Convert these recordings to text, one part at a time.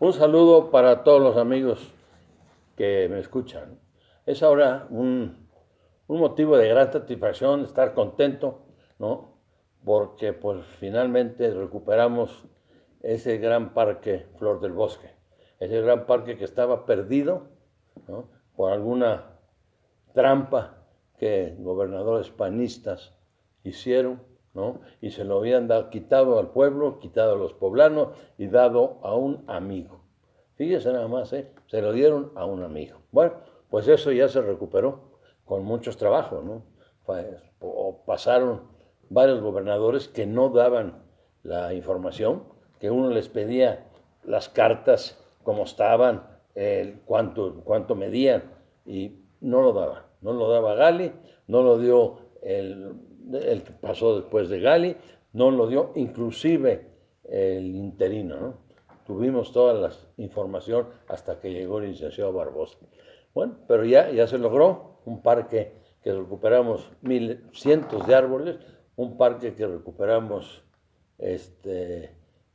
Un saludo para todos los amigos que me escuchan. Es ahora un, un motivo de gran satisfacción, estar contento, ¿no? Porque pues finalmente recuperamos ese gran parque Flor del Bosque, ese gran parque que estaba perdido ¿no? por alguna trampa que gobernadores panistas hicieron, Y se lo habían dado, quitado al pueblo, quitado a los poblanos y dado a un amigo. Fíjese nada más, ¿eh? Se lo dieron a un amigo. Bueno, pues eso ya se recuperó con muchos trabajos, ¿no? Pasaron varios gobernadores que no daban la información, que uno les pedía las cartas, cómo estaban, el, cuánto, cuánto medían, y no lo daba. No lo daba Gali, no lo dio el, el que pasó después de Gali, no lo dio inclusive el interino, ¿no? Tuvimos toda la información hasta que llegó el licenciado Barbosa. Bueno, pero ya, ya se logró un parque que recuperamos mil, cientos de árboles, un parque que recuperamos este,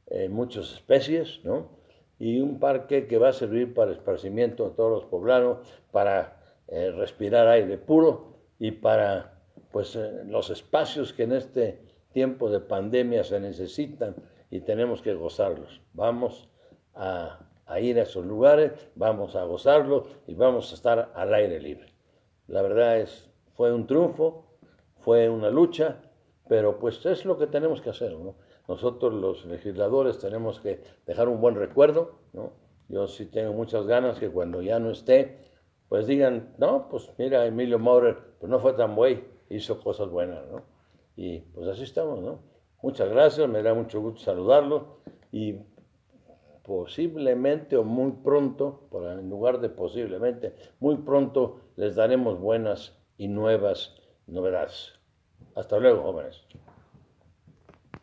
eh, muchas especies, ¿no? Y un parque que va a servir para esparcimiento de todos los poblanos, para eh, respirar aire puro y para pues, eh, los espacios que en este tiempo de pandemia se necesitan y tenemos que gozarlos. Vamos a, ir a esos lugares, vamos a gozarlos y vamos a estar al aire libre. La verdad es, fue un triunfo, fue una lucha, pero pues es lo que tenemos que hacer, ¿no? Nosotros los legisladores tenemos que dejar un buen recuerdo, ¿no? Yo sí tengo muchas ganas que cuando ya no esté, pues digan, no, pues mira, Emilio Maurer, pues no fue tan güey, hizo cosas buenas, ¿no? Y pues así estamos, ¿no? Muchas gracias, me da mucho gusto saludarlo y posiblemente o muy pronto, en lugar de posiblemente, muy pronto les daremos buenas y nuevas novedades. Hasta luego, jóvenes.